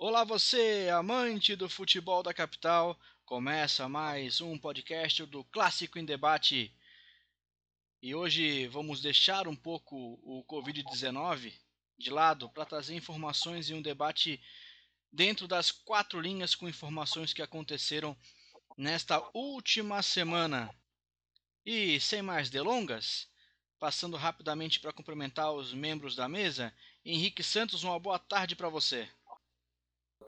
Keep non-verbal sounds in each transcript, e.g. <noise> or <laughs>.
Olá você, amante do futebol da capital. Começa mais um podcast do Clássico em Debate. E hoje vamos deixar um pouco o Covid-19 de lado para trazer informações e um debate dentro das quatro linhas com informações que aconteceram nesta última semana. E sem mais delongas, passando rapidamente para cumprimentar os membros da mesa, Henrique Santos, uma boa tarde para você.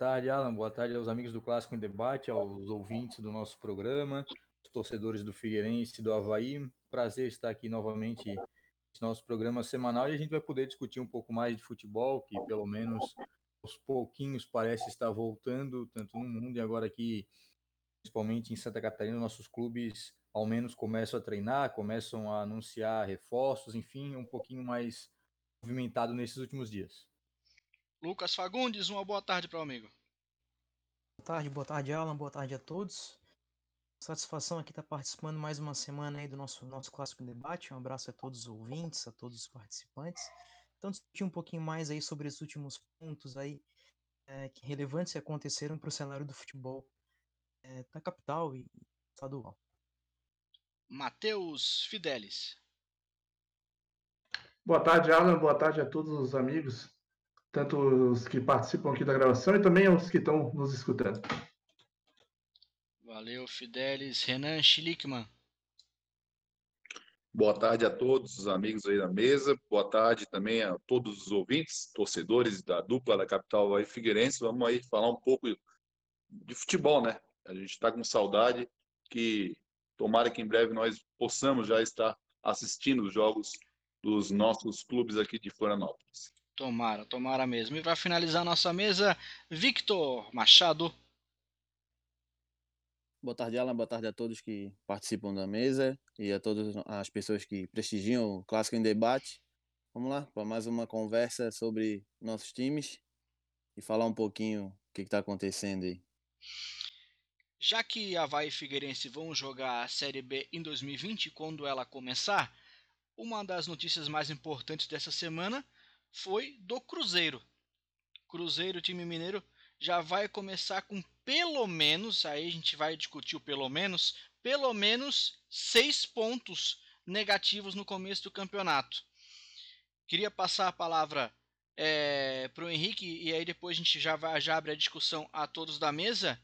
Tarde, Alan. Boa tarde aos amigos do Clássico em Debate, aos ouvintes do nosso programa, os torcedores do Figueirense do Havaí. Prazer estar aqui novamente nesse nosso programa semanal e a gente vai poder discutir um pouco mais de futebol, que pelo menos aos pouquinhos parece estar voltando, tanto no mundo e agora aqui, principalmente em Santa Catarina, nossos clubes ao menos começam a treinar, começam a anunciar reforços, enfim, um pouquinho mais movimentado nesses últimos dias. Lucas Fagundes, uma boa tarde para o amigo. Boa tarde, boa tarde, Alan, boa tarde a todos. Satisfação aqui estar participando mais uma semana aí do nosso, nosso Clássico Debate. Um abraço a todos os ouvintes, a todos os participantes. Então, discutir um pouquinho mais aí sobre os últimos pontos aí é, que relevantes aconteceram para o cenário do futebol é, da capital e estadual. Matheus Fidelis. Boa tarde, Alan. Boa tarde a todos os amigos tanto os que participam aqui da gravação e também os que estão nos escutando. Valeu, Fidelis. Renan Schlickman. Boa tarde a todos os amigos aí da mesa. Boa tarde também a todos os ouvintes, torcedores da dupla da capital aí Figueirense. Vamos aí falar um pouco de futebol, né? A gente está com saudade que tomara que em breve nós possamos já estar assistindo os jogos dos nossos clubes aqui de Florianópolis. Tomara, tomara mesmo. E para finalizar nossa mesa, Victor Machado. Boa tarde, Alan. Boa tarde a todos que participam da mesa e a todas as pessoas que prestigiam o Clássico em Debate. Vamos lá para mais uma conversa sobre nossos times e falar um pouquinho o que está acontecendo aí. Já que Havaí e Figueirense vão jogar a Série B em 2020, quando ela começar, uma das notícias mais importantes dessa semana foi do Cruzeiro. Cruzeiro, time mineiro, já vai começar com pelo menos, aí a gente vai discutir o pelo menos, pelo menos seis pontos negativos no começo do campeonato. Queria passar a palavra é, para o Henrique e aí depois a gente já, vai, já abre a discussão a todos da mesa.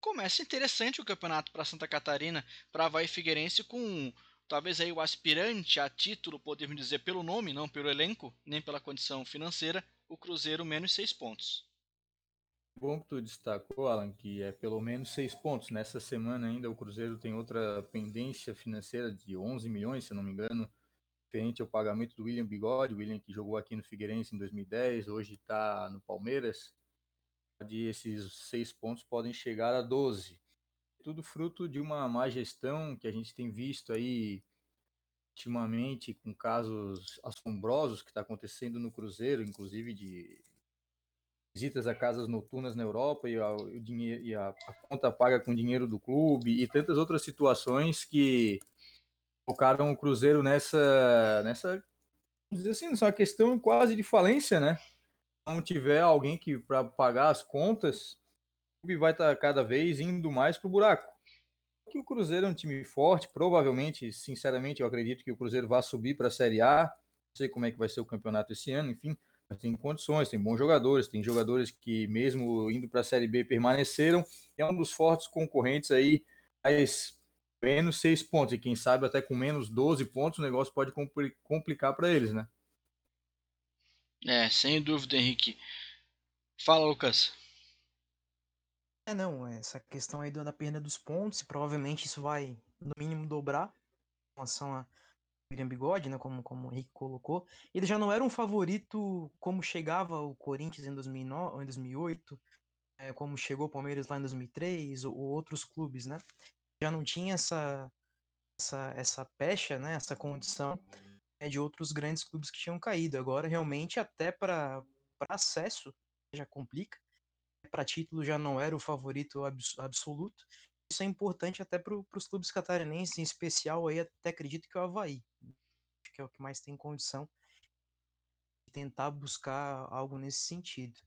Começa interessante o campeonato para Santa Catarina, para Havaí Figueirense com talvez aí o aspirante a título, podemos dizer pelo nome, não pelo elenco, nem pela condição financeira, o Cruzeiro menos seis pontos. Bom que tu destacou, Alan, que é pelo menos seis pontos. Nessa semana ainda o Cruzeiro tem outra pendência financeira de 11 milhões, se não me engano, diferente ao pagamento do William Bigode, William que jogou aqui no Figueirense em 2010, hoje está no Palmeiras. De esses seis pontos podem chegar a 12 tudo fruto de uma má gestão que a gente tem visto aí ultimamente com casos assombrosos que está acontecendo no Cruzeiro, inclusive de visitas a casas noturnas na Europa e a, o dinheiro, e a, a conta paga com dinheiro do clube e tantas outras situações que colocaram o Cruzeiro nessa, nessa dizer assim, nessa questão quase de falência, né? Não tiver alguém que para pagar as contas, clube vai estar tá cada vez indo mais para o buraco. Que o Cruzeiro é um time forte, provavelmente, sinceramente, eu acredito que o Cruzeiro vai subir para a Série A. Não sei como é que vai ser o campeonato esse ano, enfim, mas tem condições, tem bons jogadores, tem jogadores que, mesmo indo para a Série B, permaneceram. É um dos fortes concorrentes aí, mas menos seis pontos, e quem sabe até com menos 12 pontos, o negócio pode complicar para eles, né? É, sem dúvida, Henrique. Fala, Lucas. É, não, essa questão aí da perda dos pontos, provavelmente isso vai, no mínimo, dobrar em relação a William Bigode, né, como, como o Henrique colocou. Ele já não era um favorito como chegava o Corinthians em, 2009, em 2008, é, como chegou o Palmeiras lá em 2003, ou, ou, outros clubes, né? Já não tinha essa, essa, essa pecha, né, essa condição é, de outros grandes clubes que tinham caído. Agora, realmente, até para acesso, já complica para título já não era o favorito abs absoluto. Isso é importante até para os clubes catarinenses, em especial aí até acredito que o Havaí, que é o que mais tem condição de tentar buscar algo nesse sentido.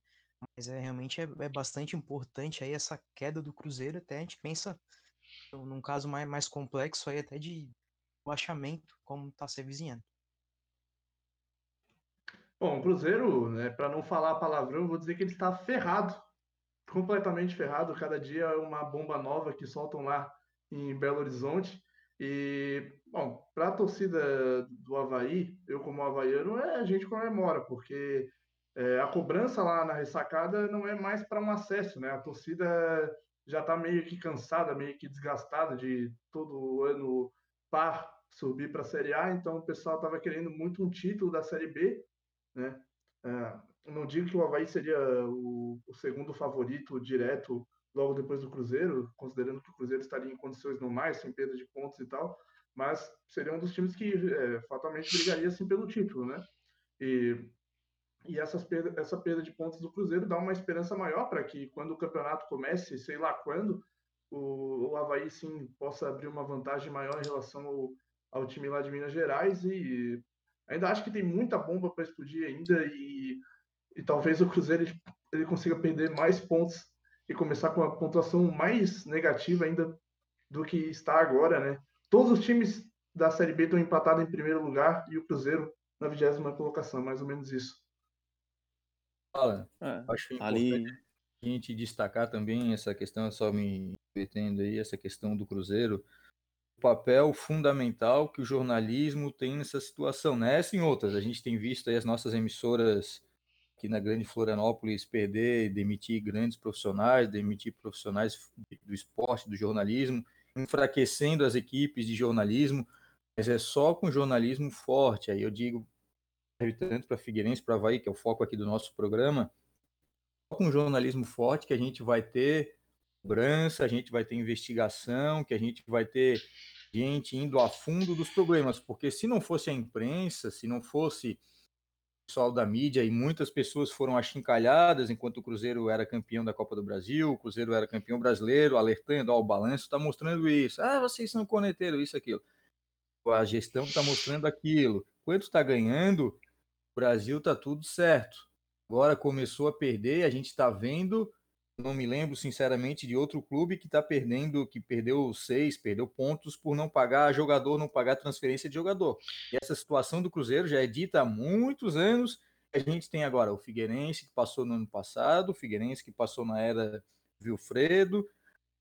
Mas é realmente é, é bastante importante aí essa queda do Cruzeiro, até a gente pensa num caso mais, mais complexo aí até de baixamento, como está se avizinhando. Bom, o Cruzeiro, né, para não falar palavrão, vou dizer que ele está ferrado, completamente ferrado. Cada dia é uma bomba nova que soltam lá em Belo Horizonte. E, bom, para a torcida do Havaí, eu como havaiano, é, a gente comemora, porque é, a cobrança lá na ressacada não é mais para um acesso, né? A torcida já está meio que cansada, meio que desgastada de todo ano par subir para a Série A, então o pessoal estava querendo muito um título da Série B, né? É, não digo que o Havaí seria o, o, segundo favorito direto logo depois do Cruzeiro, considerando que o Cruzeiro estaria em condições normais, sem perda de pontos e tal, mas seria um dos times que é, fatalmente brigaria assim pelo título, né? E, e essas perda, essa perda de pontos do Cruzeiro dá uma esperança maior para que quando o campeonato comece, sei lá quando, o, o Havaí sim possa abrir uma vantagem maior em relação ao, ao time lá de Minas Gerais e ainda acho que tem muita bomba para explodir ainda e, e talvez o Cruzeiro ele, ele consiga perder mais pontos e começar com uma pontuação mais negativa ainda do que está agora, né? Todos os times da Série B estão empatados em primeiro lugar e o Cruzeiro na vigésima colocação, mais ou menos isso. Fala, é, acho ali a gente destacar também essa questão, só me metendo aí, essa questão do Cruzeiro, papel fundamental que o jornalismo tem nessa situação, nessa né? e em outras. A gente tem visto aí as nossas emissoras aqui na Grande Florianópolis perder, demitir grandes profissionais, demitir profissionais do esporte, do jornalismo, enfraquecendo as equipes de jornalismo, mas é só com jornalismo forte. Aí eu digo tanto para Figueirense, para Havaí, que é o foco aqui do nosso programa, só com jornalismo forte que a gente vai ter cobrança, a gente vai ter investigação, que a gente vai ter gente indo a fundo dos problemas, porque se não fosse a imprensa, se não fosse pessoal da mídia e muitas pessoas foram achincalhadas enquanto o Cruzeiro era campeão da Copa do Brasil, o Cruzeiro era campeão brasileiro, alertando, ó, o balanço está mostrando isso. Ah, vocês são coneteiros, isso, aquilo. A gestão está mostrando aquilo. Quanto está ganhando, o Brasil está tudo certo. Agora começou a perder, a gente está vendo não me lembro sinceramente de outro clube que está perdendo, que perdeu seis, perdeu pontos por não pagar jogador, não pagar transferência de jogador. E essa situação do Cruzeiro já é dita há muitos anos. A gente tem agora o Figueirense que passou no ano passado, o Figueirense que passou na era Vilfredo,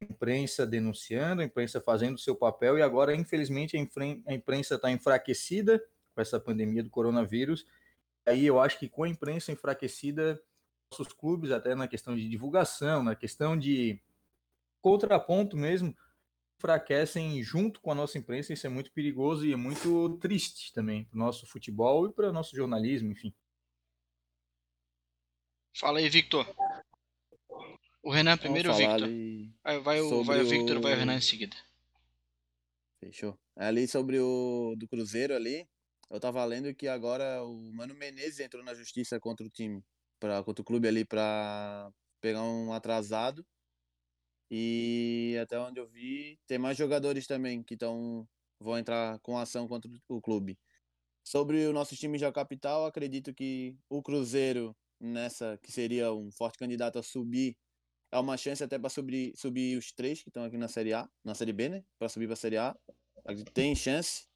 a imprensa denunciando, a imprensa fazendo o seu papel e agora, infelizmente, a imprensa está enfraquecida com essa pandemia do coronavírus. Aí eu acho que com a imprensa enfraquecida nossos clubes, até na questão de divulgação, na questão de contraponto mesmo, enfraquecem junto com a nossa imprensa. Isso é muito perigoso e é muito triste também para o nosso futebol e para o nosso jornalismo, enfim. Fala aí, Victor. O Renan primeiro, Victor. Aí vai, o, vai o Victor, o... vai o Renan em seguida. Fechou. Ali sobre o do Cruzeiro ali, eu tava lendo que agora o Mano Menezes entrou na justiça contra o time para contra o clube ali para pegar um atrasado. E até onde eu vi, tem mais jogadores também que estão vão entrar com ação contra o clube. Sobre o nosso time da capital, acredito que o Cruzeiro nessa que seria um forte candidato a subir é uma chance até para subir, subir os três que estão aqui na Série A, na Série B, né? Para subir para a Série A. Tem chance.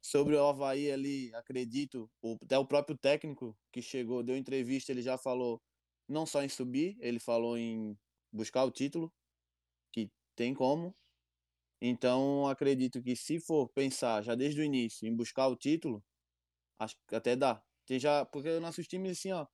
Sobre o Havaí ali, acredito, até o próprio técnico que chegou, deu entrevista, ele já falou não só em subir, ele falou em buscar o título, que tem como. Então, acredito que se for pensar já desde o início em buscar o título, acho que até dá. Tem já, porque os nossos times, assim, ó,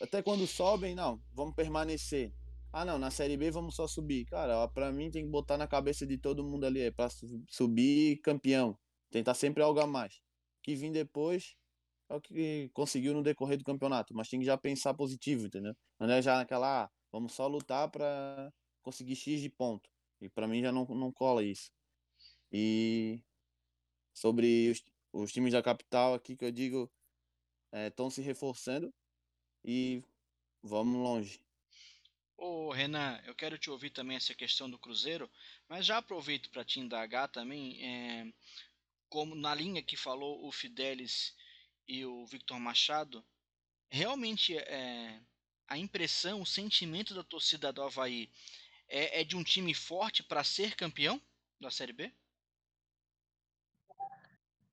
até quando sobem, não, vamos permanecer. Ah, não, na Série B vamos só subir. Cara, para mim tem que botar na cabeça de todo mundo ali, é para subir campeão. Tentar sempre algo a mais. Que vir depois é o que conseguiu no decorrer do campeonato, mas tem que já pensar positivo, entendeu? Não é já naquela, ah, vamos só lutar para conseguir X de ponto. E para mim já não, não cola isso. E sobre os, os times da capital aqui que eu digo estão é, se reforçando e vamos longe. Ô Renan, eu quero te ouvir também essa questão do Cruzeiro, mas já aproveito para te indagar também. É, como na linha que falou o Fidelis e o Victor Machado, realmente é, a impressão, o sentimento da torcida do Havaí é, é de um time forte para ser campeão da Série B?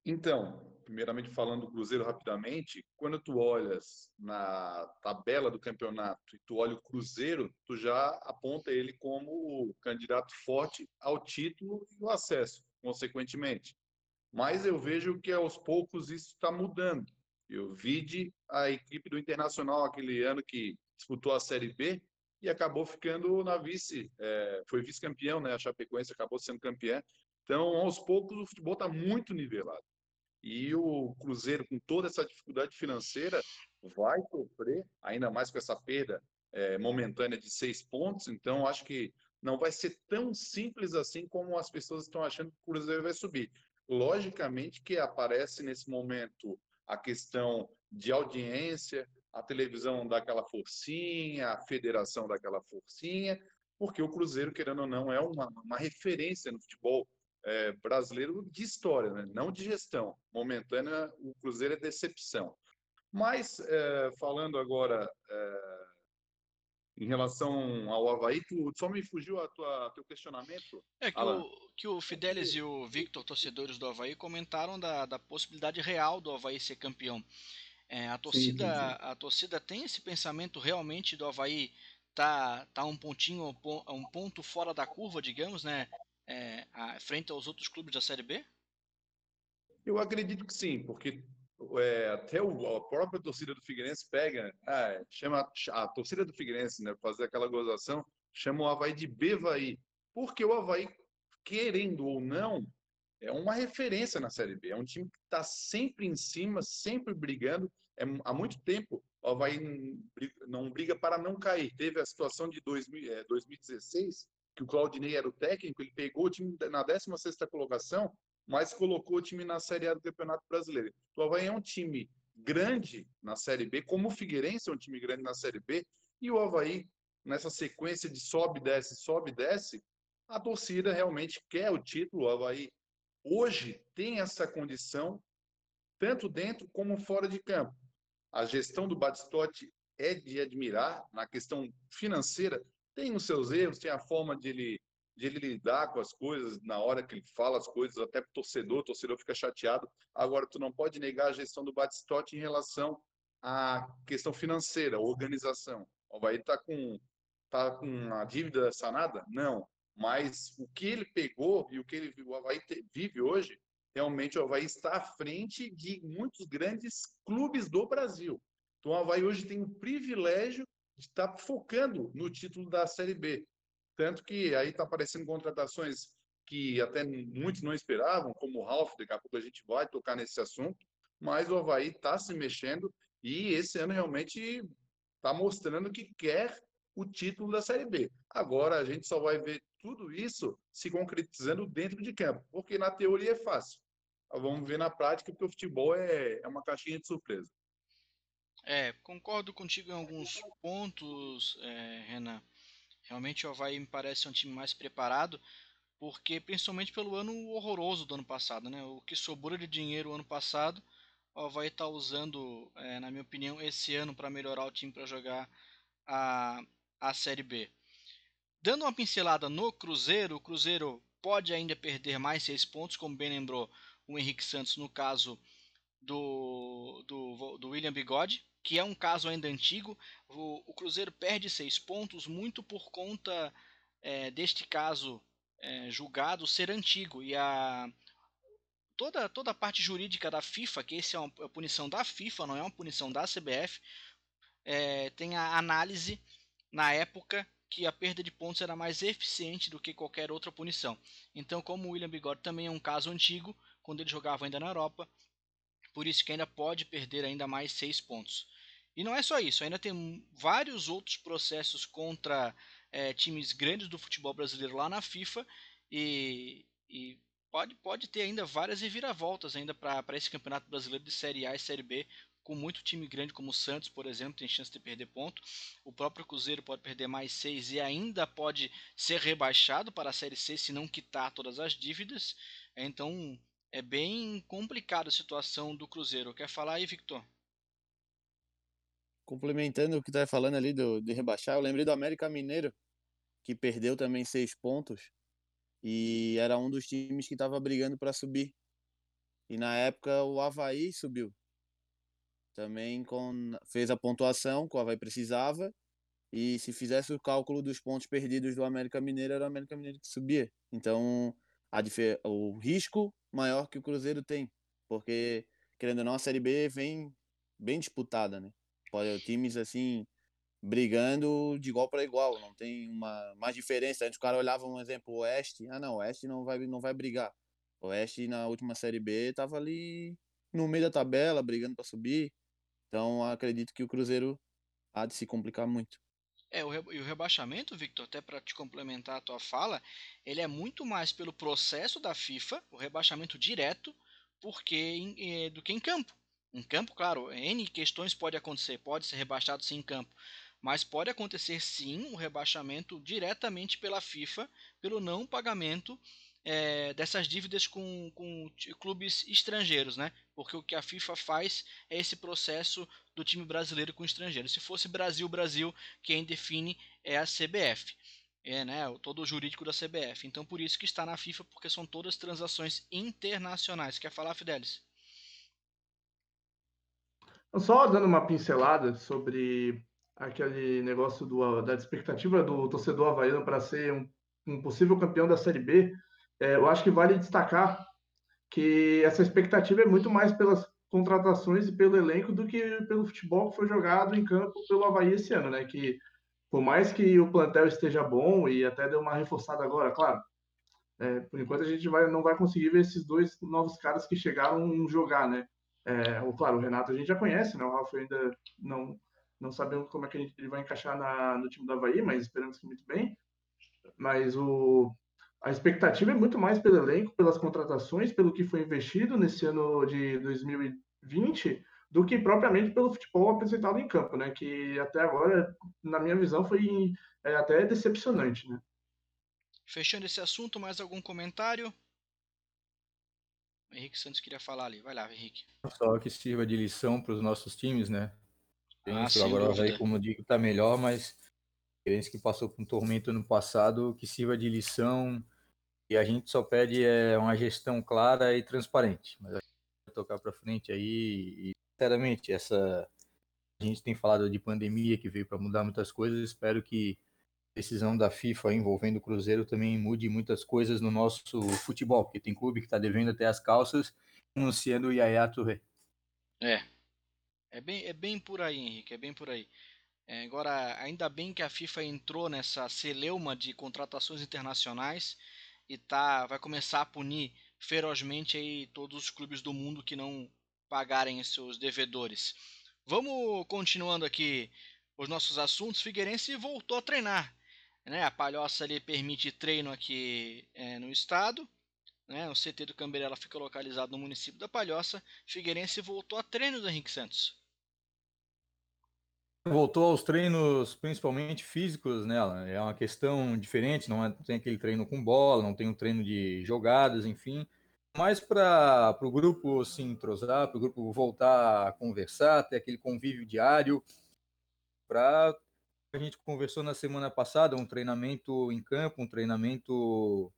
Então, primeiramente falando do Cruzeiro rapidamente, quando tu olhas na tabela do campeonato e tu olha o Cruzeiro, tu já aponta ele como o candidato forte ao título e o acesso, consequentemente. Mas eu vejo que aos poucos isso está mudando. Eu vi de a equipe do Internacional aquele ano que disputou a Série B e acabou ficando na vice, é, foi vice-campeão, né? A Chapecoense acabou sendo campeã. Então, aos poucos, o futebol está muito nivelado. E o Cruzeiro, com toda essa dificuldade financeira, vai sofrer, ainda mais com essa perda é, momentânea de seis pontos. Então, acho que não vai ser tão simples assim como as pessoas estão achando que o Cruzeiro vai subir. Logicamente que aparece nesse momento a questão de audiência, a televisão dá aquela forcinha, a federação dá aquela forcinha, porque o Cruzeiro, querendo ou não, é uma, uma referência no futebol é, brasileiro de história, né? não de gestão. Momentânea, o Cruzeiro é decepção. Mas, é, falando agora é, em relação ao Havaí, tu, só me fugiu a tua teu questionamento. É que o, que o Fidelis e o Victor, torcedores do Havaí, comentaram da, da possibilidade real do Havaí ser campeão. É, a, torcida, sim, sim, sim. a torcida tem esse pensamento realmente do Havaí tá, tá um pontinho, um ponto fora da curva, digamos, né? É, a, frente aos outros clubes da Série B? Eu acredito que sim, porque é, até o, a própria torcida do Figueirense pega, ah, chama a torcida do Figueirense, né, fazer aquela gozação, chama o Havaí de Bevaí, porque o Havaí, querendo ou não, é uma referência na Série B, é um time que está sempre em cima, sempre brigando, é, há muito tempo o Havaí não briga para não cair, teve a situação de 2000, é, 2016, que o Claudinei era o técnico, ele pegou o time na 16ª colocação, mas colocou o time na Série A do Campeonato Brasileiro. O Havaí é um time grande na Série B, como o Figueirense é um time grande na Série B, e o Havaí, nessa sequência de sobe, desce, sobe, desce, a torcida realmente quer o título. O Havaí hoje tem essa condição, tanto dentro como fora de campo. A gestão do Batistotti é de admirar na questão financeira, tem os seus erros, tem a forma de ele de ele lidar com as coisas na hora que ele fala as coisas, até para o torcedor, o torcedor fica chateado. Agora, tu não pode negar a gestão do Batistotti em relação à questão financeira, organização. O Havaí está com, tá com a dívida sanada? Não. Mas o que ele pegou e o que ele, o Havaí vive hoje, realmente o Havaí está à frente de muitos grandes clubes do Brasil. Então o Havaí hoje tem o privilégio de estar tá focando no título da Série B. Tanto que aí está aparecendo contratações que até muitos não esperavam, como o Ralf, daqui a pouco a gente vai tocar nesse assunto, mas o Havaí está se mexendo e esse ano realmente está mostrando que quer o título da Série B. Agora a gente só vai ver tudo isso se concretizando dentro de campo, porque na teoria é fácil. Vamos ver na prática, porque o futebol é, é uma caixinha de surpresa. É, concordo contigo em alguns pontos, é, Renan. Realmente o Havaí me parece um time mais preparado, porque principalmente pelo ano horroroso do ano passado, né? O que sobrou de dinheiro ano passado, o Havaí está usando, é, na minha opinião, esse ano para melhorar o time para jogar a, a Série B. Dando uma pincelada no Cruzeiro, o Cruzeiro pode ainda perder mais seis pontos, como bem lembrou o Henrique Santos no caso do, do, do William Bigode, que é um caso ainda antigo. O, o Cruzeiro perde seis pontos muito por conta é, deste caso é, julgado ser antigo e a toda toda a parte jurídica da FIFA, que esse é uma, é punição da FIFA, não é uma punição da CBF, é, tem a análise na época que a perda de pontos era mais eficiente do que qualquer outra punição. Então, como o William Bigode também é um caso antigo, quando ele jogava ainda na Europa, por isso que ainda pode perder ainda mais seis pontos. E não é só isso, ainda tem vários outros processos contra é, times grandes do futebol brasileiro lá na FIFA e, e pode, pode ter ainda várias reviravoltas ainda para esse campeonato brasileiro de Série A e Série B, com muito time grande como o Santos, por exemplo, tem chance de perder ponto. O próprio Cruzeiro pode perder mais seis e ainda pode ser rebaixado para a Série C se não quitar todas as dívidas. Então é bem complicada a situação do Cruzeiro. Quer falar aí, Victor? complementando o que tá falando ali do, de rebaixar, eu lembrei do América Mineiro, que perdeu também seis pontos e era um dos times que estava brigando para subir. E na época o Havaí subiu. Também com, fez a pontuação que o Havaí precisava. E se fizesse o cálculo dos pontos perdidos do América Mineiro, era o América Mineiro que subia. Então, a, o risco maior que o Cruzeiro tem. Porque, querendo ou não, a Série B vem bem disputada, né? Pode, times assim, brigando de igual para igual, não tem uma mais diferença. Antes o cara olhava um exemplo Oeste, ah não, Oeste não vai não vai brigar. Oeste na última série B tava ali no meio da tabela, brigando para subir. Então acredito que o Cruzeiro há de se complicar muito. É, o, e o rebaixamento, Victor, até para te complementar a tua fala, ele é muito mais pelo processo da FIFA, o rebaixamento direto, porque em, eh, do que em campo. Em campo, claro, N questões pode acontecer, pode ser rebaixado sim em campo, mas pode acontecer sim o um rebaixamento diretamente pela FIFA pelo não pagamento é, dessas dívidas com, com clubes estrangeiros, né? Porque o que a FIFA faz é esse processo do time brasileiro com estrangeiro. Se fosse Brasil, Brasil, quem define é a CBF. É, né, todo o jurídico da CBF. Então, por isso que está na FIFA, porque são todas transações internacionais. Quer falar, Fidelis? Só dando uma pincelada sobre aquele negócio do, da expectativa do torcedor havaiano para ser um, um, possível campeão da Série B, é, eu acho que vale destacar que essa expectativa é muito mais pelas contratações e pelo elenco do que pelo futebol que foi jogado em campo pelo Havaí esse ano, né? Que por mais que o plantel esteja bom e até deu uma reforçada agora, claro, é, por enquanto a gente vai, não vai conseguir ver esses dois novos caras que chegaram jogar, né? É, ou, claro, o Renato a gente já conhece, né? O Rafa ainda não não sabemos como é que ele vai encaixar na, no time do Havaí, mas esperamos que muito bem. Mas o, a expectativa é muito mais pelo elenco, pelas contratações, pelo que foi investido nesse ano de 2020, do que propriamente pelo futebol apresentado em campo, né? Que até agora, na minha visão, foi é, até decepcionante, né? Fechando esse assunto, mais algum comentário? O Henrique Santos queria falar ali. Vai lá, Henrique. Só que sirva de lição para os nossos times, né? Ah, agora aí, como eu digo, tá melhor, mas Figueirense que passou por um tormento no passado, que sirva de lição. E a gente só pede é, uma gestão clara e transparente. Mas a gente tocar para frente aí. E, sinceramente, essa a gente tem falado de pandemia que veio para mudar muitas coisas. Espero que a decisão da FIFA envolvendo o Cruzeiro também mude muitas coisas no nosso futebol, porque tem clube que está devendo até as calças, anunciando o Yaya Touré. É, é bem, é bem por aí, Henrique, é bem por aí. É, agora, ainda bem que a FIFA entrou nessa celeuma de contratações internacionais e tá, vai começar a punir ferozmente aí todos os clubes do mundo que não pagarem seus devedores. Vamos continuando aqui os nossos assuntos. Figueirense voltou a treinar. Né? A Palhoça ali permite treino aqui é, no estado. Né? O CT do Camberela fica localizado no município da Palhoça. Figueirense voltou a treino do Henrique Santos. Voltou aos treinos principalmente físicos nela. É uma questão diferente, não é, tem aquele treino com bola, não tem um treino de jogadas, enfim. Mais para o grupo se entrosar, para o grupo voltar a conversar, ter aquele convívio diário. Para a gente conversou na semana passada, um treinamento em campo, um treinamento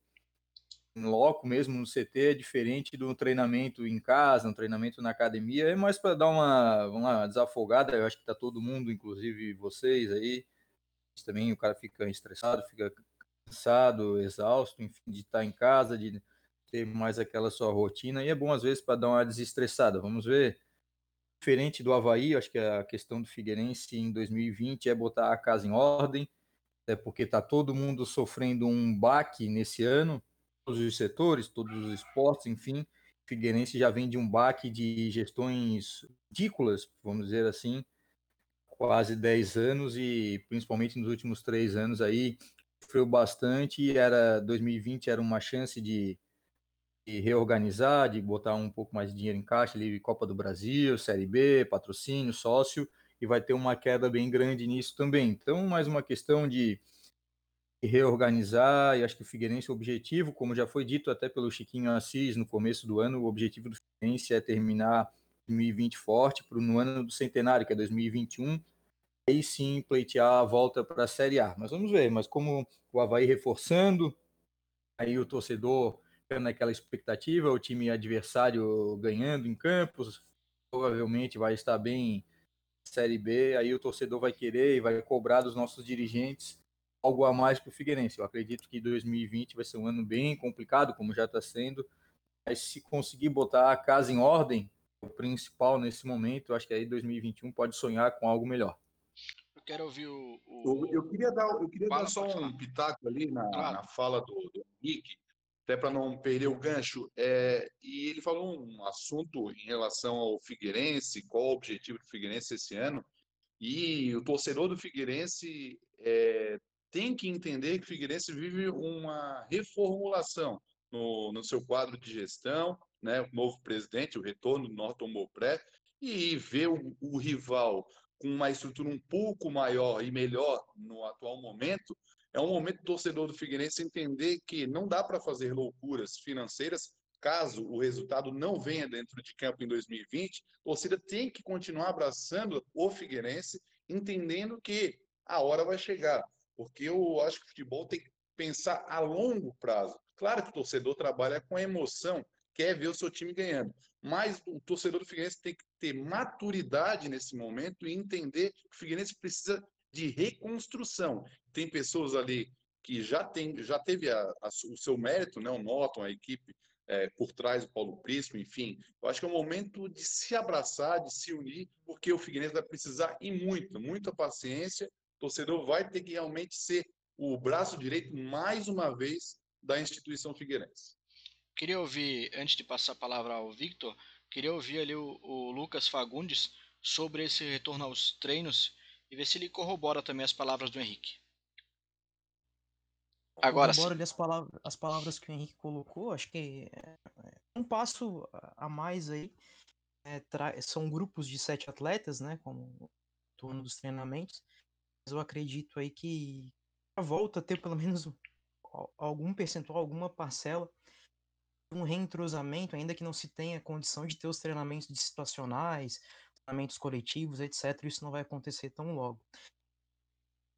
loco mesmo no CT é diferente do treinamento em casa, um treinamento na academia, é mais para dar uma, uma desafogada, eu acho que está todo mundo, inclusive vocês aí, também o cara fica estressado, fica cansado, exausto, enfim, de estar tá em casa, de ter mais aquela sua rotina, e é bom às vezes para dar uma desestressada, vamos ver, diferente do Havaí, acho que a questão do Figueirense em 2020 é botar a casa em ordem, é porque está todo mundo sofrendo um baque nesse ano, todos os setores, todos os esportes, enfim. Figueirense já vem de um baque de gestões ridículas, vamos dizer assim, quase 10 anos e principalmente nos últimos três anos aí sofreu bastante. Era 2020 era uma chance de, de, reorganizar, de botar um pouco mais de dinheiro em caixa, ali Copa do Brasil, Série B, patrocínio, sócio e vai ter uma queda bem grande nisso também. Então, mais uma questão de reorganizar, e acho que o Figueirense, o objetivo, como já foi dito até pelo Chiquinho Assis no começo do ano, o objetivo do Figueirense é terminar 2020 forte para no ano do centenário, que é 2021, aí sim pleitear a volta para a Série A. Mas vamos ver, mas como o Havaí reforçando, aí o torcedor naquela expectativa, o time adversário ganhando em campos, provavelmente vai estar bem Série B, aí o torcedor vai querer e vai cobrar dos nossos dirigentes algo a mais para o Figueirense. Eu acredito que 2020 vai ser um ano bem complicado, como já está sendo, mas se conseguir botar a casa em ordem, o principal nesse momento, acho que aí 2021 pode sonhar com algo melhor. Eu quero ouvir o. o... Eu, eu, queria dar, eu queria dar só um pitaco ali na, claro. na fala do, do Henrique, até para não perder o gancho. É, e ele falou um assunto em relação ao Figueirense, qual o objetivo do Figueirense esse ano. E o torcedor do Figueirense é, tem que entender que o Figueirense vive uma reformulação no, no seu quadro de gestão, né, o novo presidente, o retorno do Norton Mopré, e ver o, o rival com uma estrutura um pouco maior e melhor no atual momento, é um momento do torcedor do Figueirense entender que não dá para fazer loucuras financeiras caso o resultado não venha dentro de campo em 2020. A torcida tem que continuar abraçando o Figueirense, entendendo que a hora vai chegar. Porque eu acho que o futebol tem que pensar a longo prazo. Claro que o torcedor trabalha com emoção, quer ver o seu time ganhando. Mas o torcedor do Figueirense tem que ter maturidade nesse momento e entender que o Figueirense precisa de reconstrução. Tem pessoas ali que já tem, já teve a, a, o seu mérito, né? O Norton, a equipe é, por trás do Paulo Prisco, enfim. Eu acho que é o momento de se abraçar, de se unir, porque o Figueirense vai precisar e muito, muita paciência. O torcedor vai ter que realmente ser o braço direito mais uma vez da instituição figueirense. Queria ouvir, antes de passar a palavra ao Victor, queria ouvir ali o, o Lucas Fagundes sobre esse retorno aos treinos e ver se ele corrobora também as palavras do Henrique. Agora sim. as palavras, as palavras que o Henrique colocou, acho que é um passo a mais aí. É, são grupos de sete atletas, né? Como turno dos treinamentos. Eu acredito aí que volta a ter pelo menos algum percentual, alguma parcela, um reentrosamento, ainda que não se tenha condição de ter os treinamentos situacionais, treinamentos coletivos, etc. Isso não vai acontecer tão logo.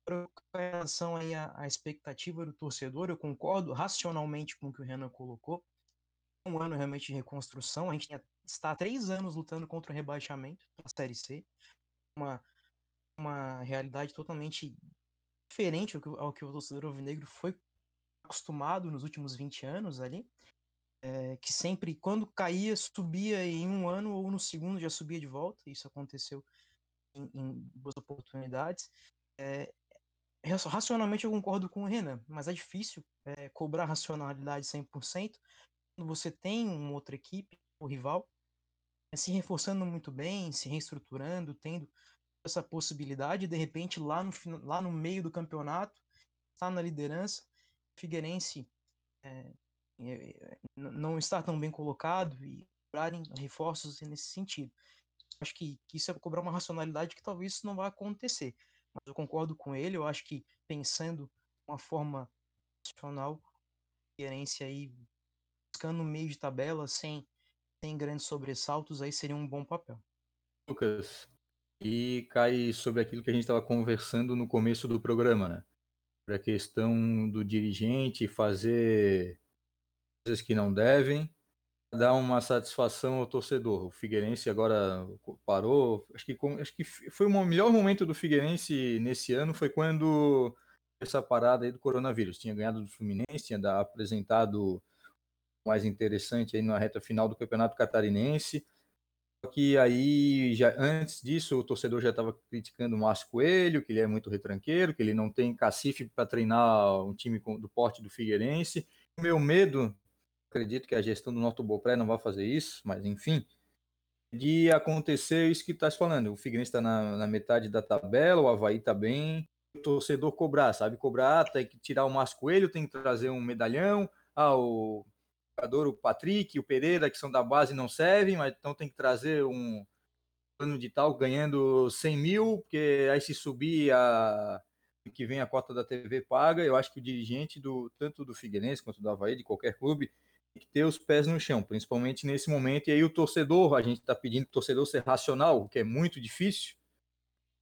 Com relação aí à, à expectativa do torcedor, eu concordo racionalmente com o que o Renan colocou. Um ano realmente de reconstrução. A gente está há três anos lutando contra o rebaixamento da Série C. Uma, uma realidade totalmente diferente ao que, ao que o torcedor alvinegro foi acostumado nos últimos 20 anos ali, é, que sempre, quando caía, subia em um ano ou no segundo já subia de volta, isso aconteceu em, em boas oportunidades. É, racionalmente eu concordo com o Renan, mas é difícil é, cobrar racionalidade 100% quando você tem uma outra equipe, o rival, se reforçando muito bem, se reestruturando, tendo essa possibilidade, de repente lá no, lá no meio do campeonato, está na liderança, Figueirense é, é, não estar tão bem colocado e cobrarem reforços nesse sentido. Acho que, que, isso é cobrar uma racionalidade que talvez isso não vá acontecer. Mas eu concordo com ele, eu acho que pensando uma forma racional, Figueirense aí buscando meio de tabela sem, sem grandes sobressaltos, aí seria um bom papel. Lucas, e cai sobre aquilo que a gente estava conversando no começo do programa, né? para a questão do dirigente fazer coisas que não devem, dar uma satisfação ao torcedor. O Figueirense agora parou, acho que, acho que foi o melhor momento do Figueirense nesse ano foi quando essa parada aí do coronavírus. Tinha ganhado do Fluminense, tinha apresentado mais interessante aí na reta final do Campeonato Catarinense que aí, já, antes disso, o torcedor já estava criticando o Márcio Coelho, que ele é muito retranqueiro, que ele não tem cacife para treinar um time do porte do Figueirense. O meu medo, acredito que a gestão do Norte Bopré não vai fazer isso, mas enfim, de acontecer isso que está falando. O Figueirense está na, na, metade da tabela, o Havaí está bem, o torcedor cobrar, sabe? Cobrar, tem que tirar o Márcio Coelho, tem que trazer um medalhão, ah, o jogador, o Patrick, o Pereira, que são da base, não servem, mas então tem que trazer um plano de tal ganhando 100 mil, porque aí se subir a que vem a cota da TV paga, eu acho que o dirigente do tanto do Figueirense quanto do Havaí, de qualquer clube, tem que ter os pés no chão, principalmente nesse momento. E aí o torcedor, a gente está pedindo o torcedor ser racional, o que é muito difícil.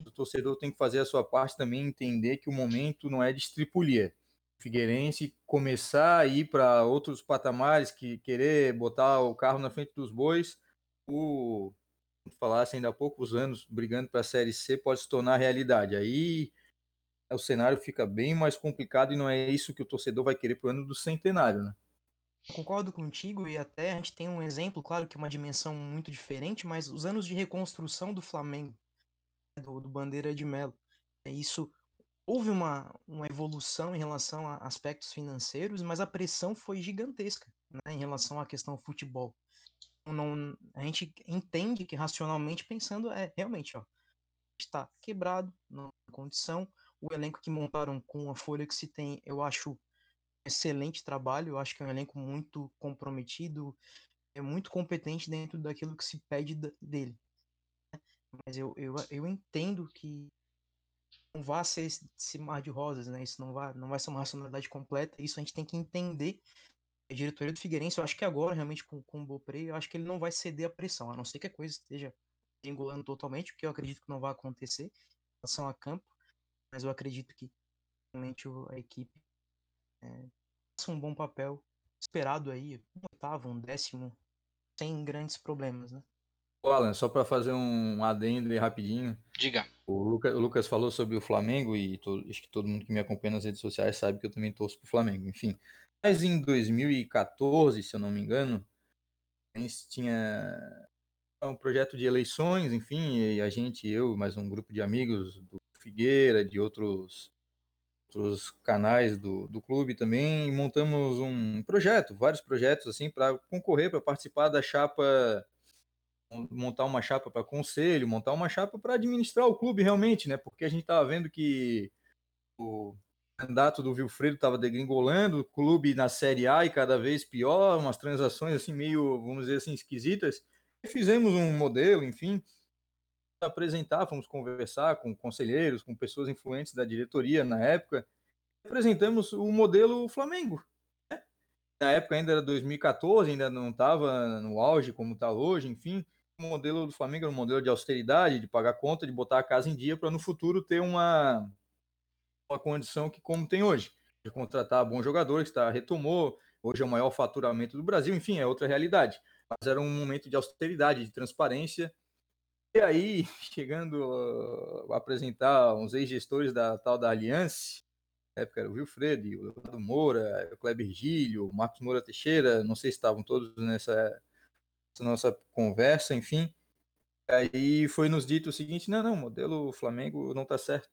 o torcedor tem que fazer a sua parte também, entender que o momento não é de estripulia. Figueirense começar a ir para outros patamares, que querer botar o carro na frente dos bois, o falasse ainda há poucos anos brigando para a Série C pode se tornar realidade. Aí o cenário fica bem mais complicado e não é isso que o torcedor vai querer para o ano do centenário, né? Concordo contigo e até a gente tem um exemplo, claro que é uma dimensão muito diferente, mas os anos de reconstrução do Flamengo, do, do Bandeira de Melo, é isso houve uma, uma evolução em relação a aspectos financeiros, mas a pressão foi gigantesca né, em relação à questão futebol. Não, a gente entende que racionalmente pensando é realmente, ó, está quebrado, não condição. O elenco que montaram com a folha que se tem, eu acho excelente trabalho, eu acho que é um elenco muito comprometido, é muito competente dentro daquilo que se pede dele. Né. Mas eu, eu, eu entendo que não vai ser esse, esse, mar de rosas, né? Isso não vai, não vai ser uma racionalidade completa. Isso a gente tem que entender. A diretoria do Figueirense, eu acho que agora, realmente, com, com o Bopré, eu acho que ele não vai ceder a pressão, a não ser que a coisa esteja engolando totalmente, o que eu acredito que não vai acontecer em relação a campo. Mas eu acredito que realmente a equipe é, faça um bom papel, esperado aí, um oitavo, um décimo, sem grandes problemas, né? Alan, só para fazer um adendo aí rapidinho. Diga. O Lucas, o Lucas, falou sobre o Flamengo e to, acho que todo mundo que me acompanha nas redes sociais sabe que eu também torço pro Flamengo. Enfim, mas em 2014, se eu não me engano, a gente tinha um projeto de eleições, enfim, e a gente, eu, mais um grupo de amigos do Figueira, de outros, outros canais do, do clube também, montamos um projeto, vários projetos assim, para concorrer, para participar da chapa montar uma chapa para conselho, montar uma chapa para administrar o clube realmente, né? Porque a gente estava vendo que o mandato do Vilfredo estava degringolando, o clube na Série A e cada vez pior, umas transações assim meio, vamos dizer assim, esquisitas. E fizemos um modelo, enfim, apresentar, fomos conversar com conselheiros, com pessoas influentes da diretoria na época, apresentamos o modelo Flamengo. Né? Na época ainda era 2014, ainda não estava no auge como está hoje, enfim modelo do Flamengo era um modelo de austeridade, de pagar conta, de botar a casa em dia para no futuro ter uma, uma condição que como tem hoje, de contratar bons jogadores, está retomou, hoje é o maior faturamento do Brasil, enfim, é outra realidade. Mas era um momento de austeridade, de transparência. E aí, <laughs> chegando a apresentar uns ex-gestores da tal da Aliança, na época era o Wilfredo, o Leonardo Moura, o Kleber Gílio, o Marcos Moura Teixeira, não sei se estavam todos nessa nossa conversa, enfim. Aí foi nos dito o seguinte: não, não, modelo Flamengo não está certo.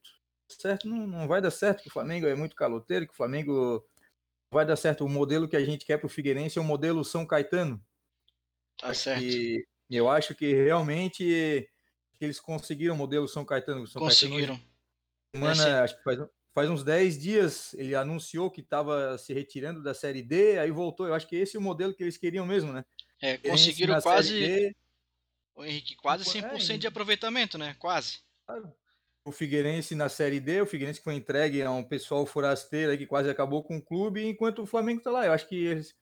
Certo, não, não vai dar certo, que o Flamengo é muito caloteiro, que o Flamengo vai dar certo. O modelo que a gente quer para o Figueirense é o modelo São Caetano. Tá certo. E eu acho que realmente eles conseguiram o modelo São Caetano. São conseguiram. Caetano, semana, é, acho que faz, faz uns 10 dias ele anunciou que estava se retirando da Série D, aí voltou. Eu acho que esse é o modelo que eles queriam mesmo, né? É, conseguiram quase. O Henrique, quase 100% é, de aproveitamento, né? Quase. O Figueirense na Série D, o Figueirense foi entregue a um pessoal forasteiro que quase acabou com o clube, enquanto o Flamengo está lá. Eu acho que eles,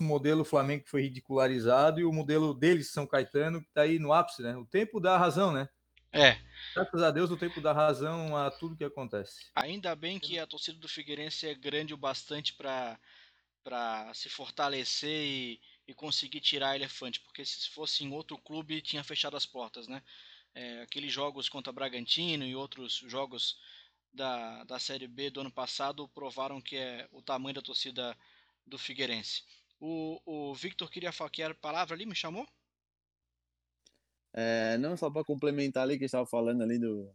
o modelo Flamengo foi ridicularizado e o modelo deles, São Caetano, que está aí no ápice, né? O tempo dá razão, né? É. Graças a Deus, o tempo dá razão a tudo que acontece. Ainda bem que a torcida do Figueirense é grande o bastante para se fortalecer e e conseguir tirar elefante, porque se fosse em outro clube tinha fechado as portas, né? É, aqueles jogos contra Bragantino e outros jogos da, da Série B do ano passado provaram que é o tamanho da torcida do Figueirense. O, o Victor queria falar era palavra ali, me chamou? É, não, só para complementar ali que estava falando ali do,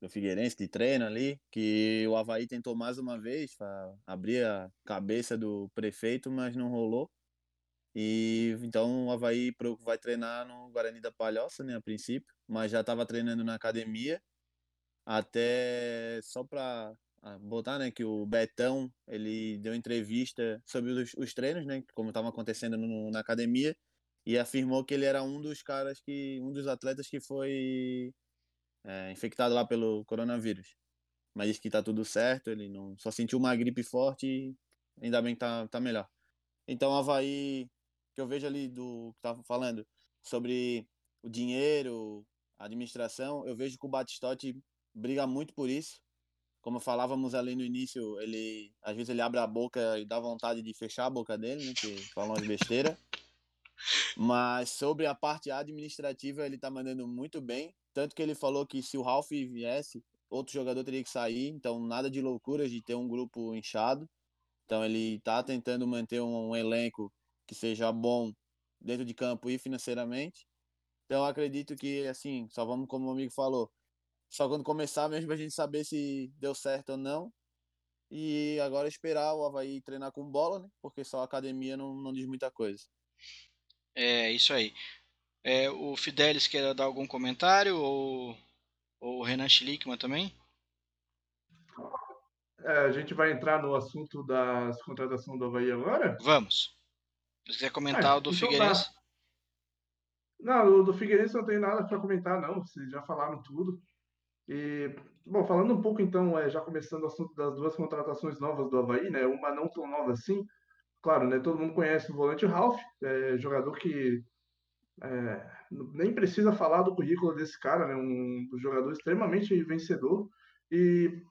do Figueirense, de treino ali, que o Havaí tentou mais uma vez abrir a cabeça do prefeito, mas não rolou. E então o Havaí vai treinar no Guarani da Palhoça, né, a princípio, mas já estava treinando na academia. Até só para ah, botar, né, que o Betão, ele deu entrevista sobre os, os treinos, né, como estavam acontecendo no, na academia, e afirmou que ele era um dos caras que, um dos atletas que foi é, infectado lá pelo coronavírus. Mas disse que tá tudo certo, ele não só sentiu uma gripe forte e ainda bem que tá, tá melhor. Então o Havaí que eu vejo ali do que tava falando sobre o dinheiro, administração, eu vejo que o Batistotti briga muito por isso. Como falávamos ali no início, ele às vezes ele abre a boca e dá vontade de fechar a boca dele, né, que falam as besteiras. Mas sobre a parte administrativa, ele tá mandando muito bem. Tanto que ele falou que se o Ralph viesse, outro jogador teria que sair. Então, nada de loucuras de ter um grupo inchado. Então, ele tá tentando manter um, um elenco que seja bom dentro de campo e financeiramente. Então, acredito que, assim, só vamos, como o amigo falou, só quando começar mesmo a gente saber se deu certo ou não. E agora esperar o Havaí treinar com bola, né? Porque só a academia não, não diz muita coisa. É, isso aí. É, o Fidelis quer dar algum comentário ou, ou o Renan Schlickman também? É, a gente vai entrar no assunto da contratação do Havaí agora? Vamos. Se quiser comentar é, o do então Figueirense. Tá. Não, o do Figueirense não tem nada para comentar, não. Vocês já falaram tudo. E, bom, falando um pouco então, é, já começando o assunto das duas contratações novas do Havaí, né? Uma não tão nova assim, claro, né, todo mundo conhece o volante Ralph, é, jogador que é, nem precisa falar do currículo desse cara, né, um jogador extremamente vencedor. E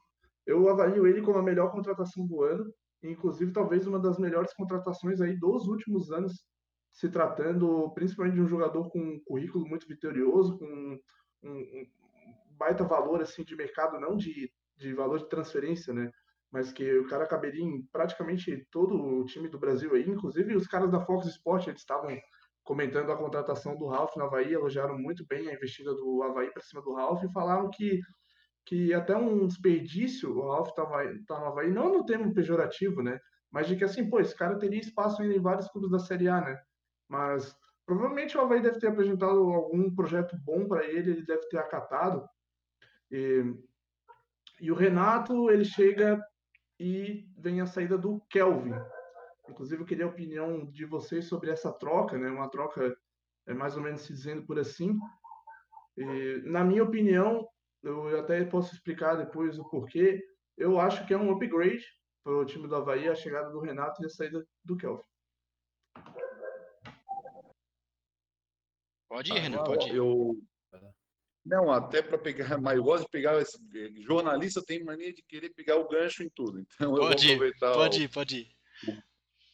eu avalio ele como a melhor contratação do ano, inclusive talvez uma das melhores contratações aí dos últimos anos, se tratando principalmente de um jogador com um currículo muito vitorioso, com um, um baita valor assim de mercado, não de, de valor de transferência, né? mas que o cara caberia em praticamente todo o time do Brasil aí, inclusive os caras da Fox Sport, eles estavam comentando a contratação do Ralph no Havaí, elogiaram muito bem a investida do Havaí para cima do Ralph e falaram que, que até um desperdício o tá, tá no Havaí, não no termo pejorativo, né? Mas de que assim, pô, esse cara teria espaço em vários clubes da Série A, né? Mas provavelmente o Havaí deve ter apresentado algum projeto bom para ele, ele deve ter acatado. E, e o Renato, ele chega e vem a saída do Kelvin. Inclusive, eu queria a opinião de vocês sobre essa troca, né? Uma troca, é mais ou menos se dizendo por assim. E, na minha opinião, eu até posso explicar depois o porquê. Eu acho que é um upgrade para o time do Havaí a chegada do Renato e a saída do Kelvin. Pode ir, Renan, pode ir. Eu, não, até para pegar, <laughs> mas eu gosto de pegar. Esse, jornalista tem mania de querer pegar o gancho em tudo. Então pode eu vou aproveitar ir, pode o, ir, pode ir.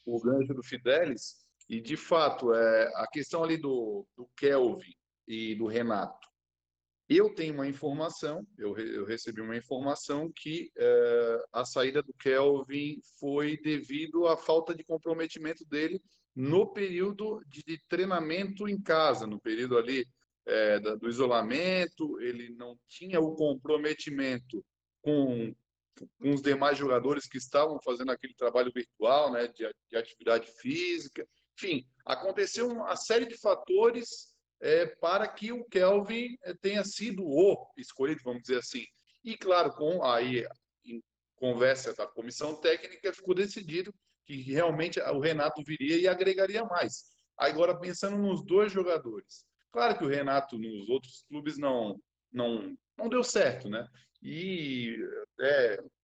O, o, gancho do Fidelis. E de fato, é, a questão ali do, do Kelvin e do Renato. Eu tenho uma informação, eu, eu recebi uma informação que é, a saída do Kelvin foi devido à falta de comprometimento dele no período de, de treinamento em casa, no período ali é, do isolamento, ele não tinha o comprometimento com, com os demais jogadores que estavam fazendo aquele trabalho virtual, né, de, de atividade física. Enfim, aconteceu uma série de fatores é, para que o Kelvin é, tenha sido o escolhido, vamos dizer assim. E, claro, com aí em conversa da comissão técnica, ficou decidido que realmente o Renato viria e agregaria mais. Agora, pensando nos dois jogadores, Claro que o Renato nos outros clubes não, não, não deu certo, né? E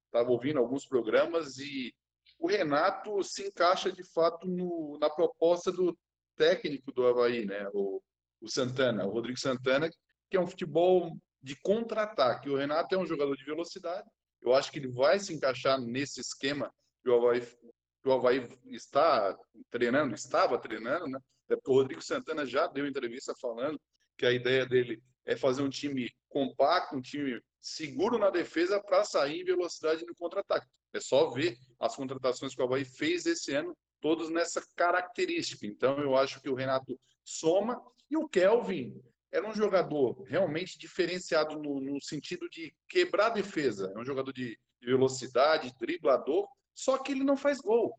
estava é, ouvindo alguns programas e o Renato se encaixa de fato no, na proposta do técnico do Havaí, né? O, o Santana, o Rodrigo Santana, que é um futebol de contra-ataque. O Renato é um jogador de velocidade. Eu acho que ele vai se encaixar nesse esquema que o Havaí, que o Havaí está treinando, estava treinando, né? É porque o Rodrigo Santana já deu entrevista falando que a ideia dele é fazer um time compacto, um time seguro na defesa para sair em velocidade no contra-ataque. É só ver as contratações que o Havaí fez esse ano, todos nessa característica. Então, eu acho que o Renato soma e o Kelvin era um jogador realmente diferenciado no, no sentido de quebrar a defesa. É um jogador de, de velocidade, driblador, só que ele não faz gol.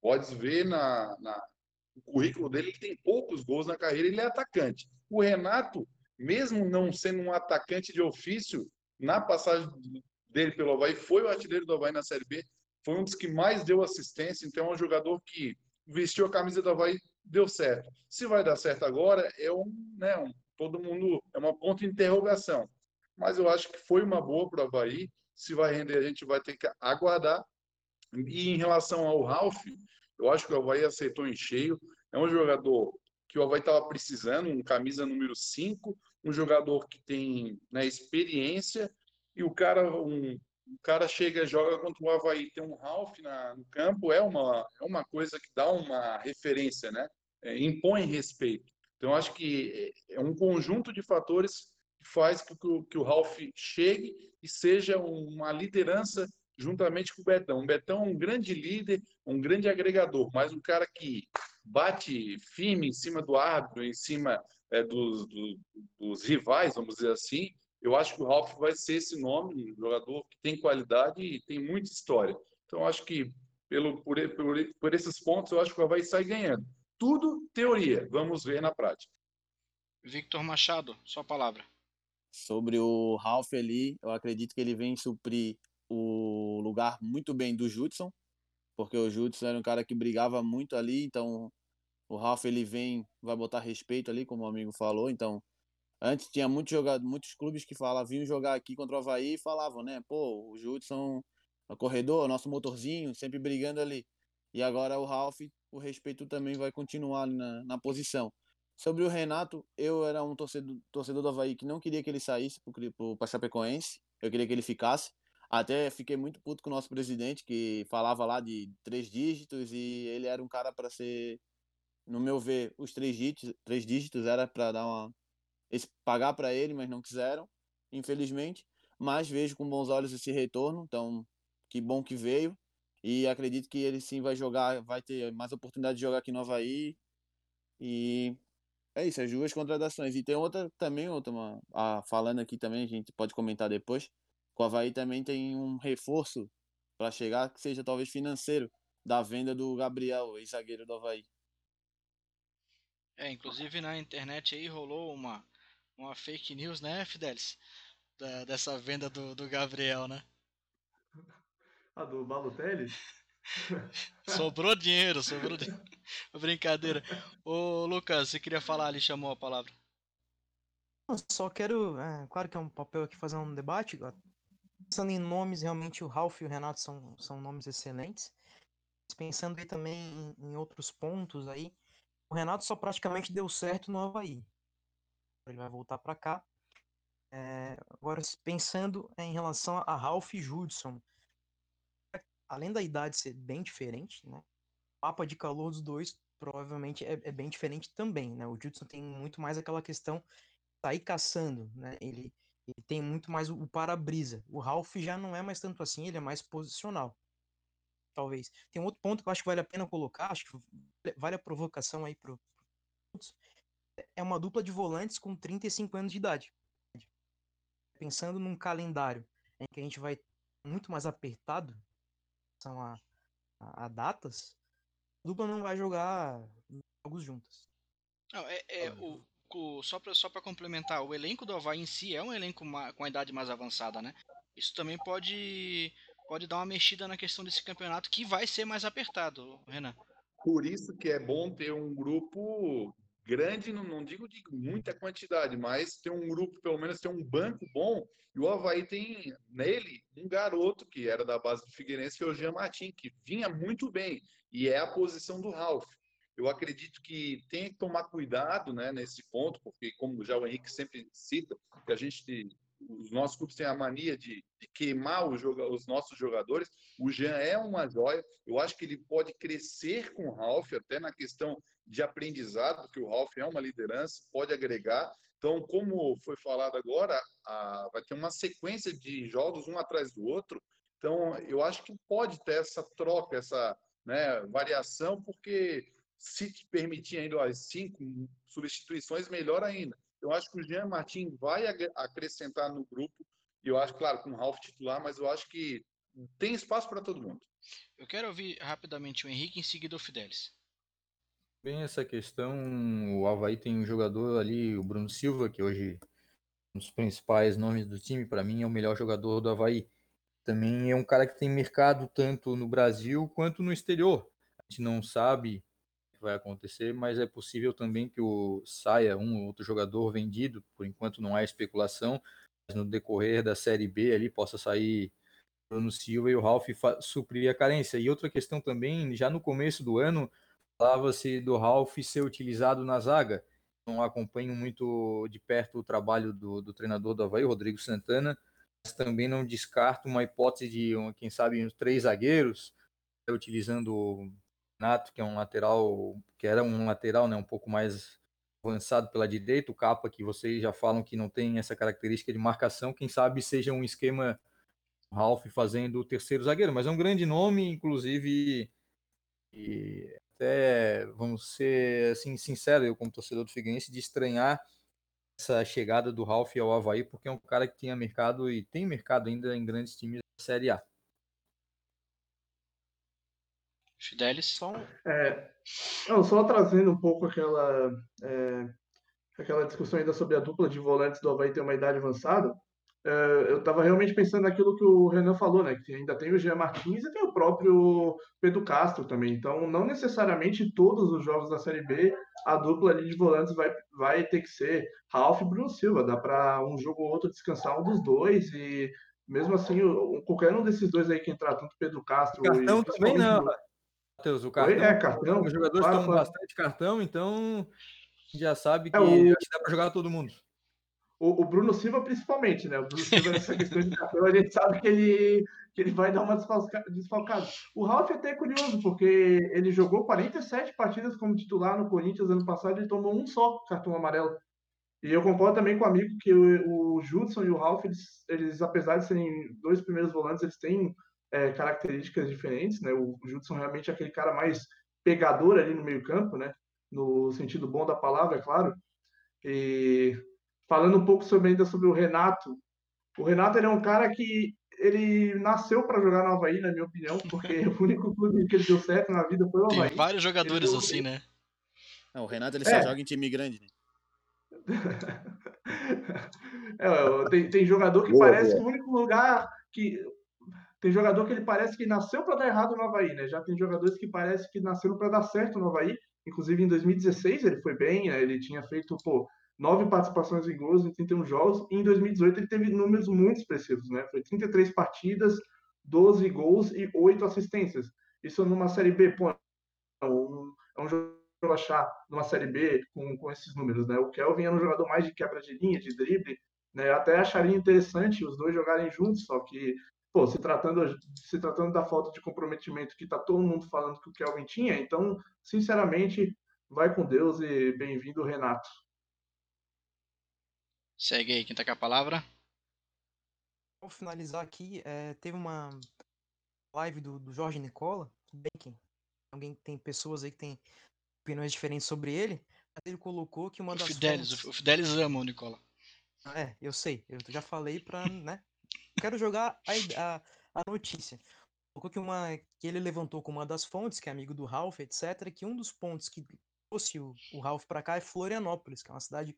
Pode ver na, na, currículo dele, ele tem poucos gols na carreira, ele é atacante. O Renato, mesmo não sendo um atacante de ofício, na passagem dele pelo Havaí, foi o artilheiro do Havaí na Série B, foi um dos que mais deu assistência, então é um jogador que vestiu a camisa do Havaí, deu certo. Se vai dar certo agora, é um, né, um, todo mundo, é uma ponta de interrogação. Mas eu acho que foi uma boa para o Havaí, se vai render a gente vai ter que aguardar. E em relação ao Ralph, eu acho que o Havaí aceitou em cheio. É um jogador que o Havaí estava precisando, um camisa número 5, um jogador que tem né, experiência, e o cara, um, o cara chega joga contra o Havaí, tem um Ralph na, no campo, é uma, é uma coisa que dá uma referência, né? É, impõe respeito. Então, acho que é um conjunto de fatores que faz que, que, que o Ralph chegue e seja uma liderança juntamente com o Betão. O Betão é um grande líder, um grande agregador, mas um cara que bate firme em cima do árbitro, em cima é, dos, do, dos rivais, vamos dizer assim. Eu acho que o Ralph vai ser esse nome, um jogador que tem qualidade e tem muita história. Então, acho que pelo, por, por, por esses pontos, eu acho que o Havaí sai ganhando. Tudo teoria, vamos ver na prática. Victor Machado, sua palavra. Sobre o Ralph ali, eu acredito que ele vem suprir o lugar muito bem do Judson, porque o Judson era um cara que brigava muito ali, então o Ralph ele vem, vai botar respeito ali, como o amigo falou, então antes tinha muitos jogadores, muitos clubes que falavam, vinham jogar aqui contra o Havaí e falavam, né, pô, o Judson, o corredor, nosso motorzinho, sempre brigando ali. E agora o Ralph, o respeito também vai continuar na, na posição. Sobre o Renato, eu era um torcedor, torcedor do Havaí que não queria que ele saísse para Chapecoense, eu queria que ele ficasse. Até fiquei muito puto com o nosso presidente, que falava lá de três dígitos e ele era um cara para ser, no meu ver, os três dígitos, três dígitos era para dar uma pagar para ele, mas não quiseram, infelizmente. Mas vejo com bons olhos esse retorno, então que bom que veio e acredito que ele sim vai jogar, vai ter mais oportunidade de jogar aqui no Havaí. E é isso, as duas contratações. E tem outra também, outra, uma, ah, falando aqui também, a gente pode comentar depois, o Havaí também tem um reforço para chegar, que seja talvez financeiro, da venda do Gabriel, ex-zagueiro do Havaí. É, inclusive na internet aí rolou uma, uma fake news, né, Fidelis? Da, dessa venda do, do Gabriel, né? A do Balotelli? <laughs> sobrou dinheiro, sobrou dinheiro. <laughs> Brincadeira. Ô, Lucas, você queria falar ali, chamou a palavra. só quero, é, claro que é um papel aqui fazer um debate, Pensando em nomes, realmente o Ralph e o Renato são, são nomes excelentes. Pensando aí também em, em outros pontos aí, o Renato só praticamente deu certo no Havaí. Ele vai voltar para cá. É, agora, pensando em relação a Ralph e Judson, além da idade ser bem diferente, né? O mapa de calor dos dois provavelmente é, é bem diferente também, né? O Judson tem muito mais aquela questão sair caçando, né? Ele ele tem muito mais o, para-brisa. O Ralph já não é mais tanto assim, ele é mais posicional. Talvez. Tem um outro ponto que eu acho que vale a pena colocar, acho que vale a provocação aí pro. É uma dupla de volantes com 35 anos de idade. Pensando num calendário em que a gente vai muito mais apertado, são a, a, a datas, a dupla não vai jogar jogos juntas. Não, é, é o, o, só para só complementar, o elenco do Havaí em si é um elenco com a idade mais avançada, né? Isso também pode, pode dar uma mexida na questão desse campeonato que vai ser mais apertado, Renan. Por isso que é bom ter um grupo grande, não, não digo de muita quantidade, mas ter um grupo, pelo menos ter um banco bom. E o Havaí tem nele um garoto que era da base do Figueirense, que é o Jean Martin, que vinha muito bem. E é a posição do Ralph. Eu acredito que tem que tomar cuidado né, nesse ponto, porque, como já o Henrique sempre cita, que a gente, os nossos clubes têm a mania de, de queimar os, os, nossos jogadores. O Jean é uma joia. Eu acho que ele pode crescer com o Ralf, até na questão de aprendizado, que o Ralf é uma liderança, pode agregar. Então, como foi falado agora, a, vai ter uma sequência de jogos um atrás do outro. Então, eu acho que pode ter essa troca, essa né, variação, porque se te permitir ainda as cinco substituições, melhor ainda. Eu acho que o Jean Martin vai acrescentar no grupo, e eu acho, claro, com o Ralf titular, mas eu acho que tem espaço para todo mundo. Eu quero ouvir rapidamente o Henrique, em seguida o Fidelis. Bem, essa questão, o Havaí tem um jogador ali, o Bruno Silva, que hoje um dos principais nomes do time, para mim é o melhor jogador do Havaí. Também é um cara que tem mercado tanto no Brasil quanto no exterior. A gente não sabe vai acontecer, mas é possível também que o saia um ou outro jogador vendido, por enquanto não há especulação, mas no decorrer da Série B ali possa sair Bruno Silva e o Ralf suprir a carência. E outra questão também, já no começo do ano, falava-se do Ralph ser utilizado na zaga. Não acompanho muito de perto o trabalho do, do treinador do Havaí, Rodrigo Santana, mas também não descarto uma hipótese de, quem sabe, uns três zagueiros, utilizando o Nato, que é um lateral, que era um lateral né, um pouco mais avançado pela direita, o Capa, que vocês já falam que não tem essa característica de marcação, quem sabe seja um esquema Ralph fazendo o terceiro zagueiro, mas é um grande nome, inclusive, e até, vamos ser assim, sincero, eu como torcedor do Figueirense, de estranhar essa chegada do Ralph ao Havaí, porque é um cara que tinha mercado e tem mercado ainda em grandes times da Série A. Fidelis? Só, é, não, só trazendo um pouco aquela, é, aquela discussão ainda sobre a dupla de volantes do Havaí ter uma idade avançada. É, eu estava realmente pensando naquilo que o Renan falou, né? Que ainda tem o Jean Martins e tem o próprio Pedro Castro também. Então, não necessariamente todos os jogos da Série B a dupla ali de volantes vai, vai ter que ser Ralf e Bruno Silva. Dá para um jogo ou outro descansar um dos dois e mesmo assim, qualquer um desses dois aí que entrar, tanto Pedro Castro Cartão e também não. Matheus, o cartão. é, cartão. Os jogadores estão bastante cartão, então já sabe que é, o... dá para jogar todo mundo. O, o, Bruno Silva, principalmente, né? O Bruno Silva, nessa questão de cartão, a gente sabe que ele, que ele vai dar uma desfalcada. O Ralf é até curioso, porque ele jogou 47 partidas como titular no Corinthians ano passado e tomou um só cartão amarelo. E eu concordo também com o amigo que o, o Judson e o Ralf, eles, eles, apesar de serem dois primeiros volantes, eles têm é, características diferentes, né? O Judson realmente é aquele cara mais pegador ali no meio campo, né? No sentido bom da palavra, é claro. E falando um pouco sobre ainda sobre o Renato, o Renato ele é um cara que ele nasceu para jogar no Havaí, na minha opinião, porque <laughs> o único clube que ele deu certo na vida foi o Havaí. Tem vários jogadores ele, assim, né? Não, o Renato ele só é. joga em time grande, né? <laughs> é, tem, tem jogador que boa, parece boa. que o único lugar que tem jogador que ele parece que nasceu para dar errado no Havaí, né? Já tem jogadores que parece que nasceram para dar certo no Havaí. Inclusive em 2016 ele foi bem, né? ele tinha feito pô, nove participações em gols em 31 jogos. E em 2018 ele teve números muito expressivos, né? Foi 33 partidas, 12 gols e 8 assistências. Isso numa Série B, pô, é um, é um jogo achar numa Série B com, com esses números, né? O Kelvin era um jogador mais de quebra de linha, de drible, né? Até acharia interessante os dois jogarem juntos, só que pô, se tratando, se tratando da falta de comprometimento que está todo mundo falando que o Kelvin tinha, então, sinceramente, vai com Deus e bem-vindo, Renato. Segue aí, quem tá com a palavra? Vou finalizar aqui, é, teve uma live do, do Jorge Nicola, bem que alguém tem pessoas aí que tem opiniões diferentes sobre ele, mas ele colocou que uma o das Fidelis, fontes... o Fidelis ama o Nicola. É, eu sei, eu já falei pra, né, quero jogar a, a, a notícia. Colocou que, uma, que ele levantou como uma das fontes, que é amigo do Ralph, etc., que um dos pontos que trouxe o, o Ralph para cá é Florianópolis, que é uma cidade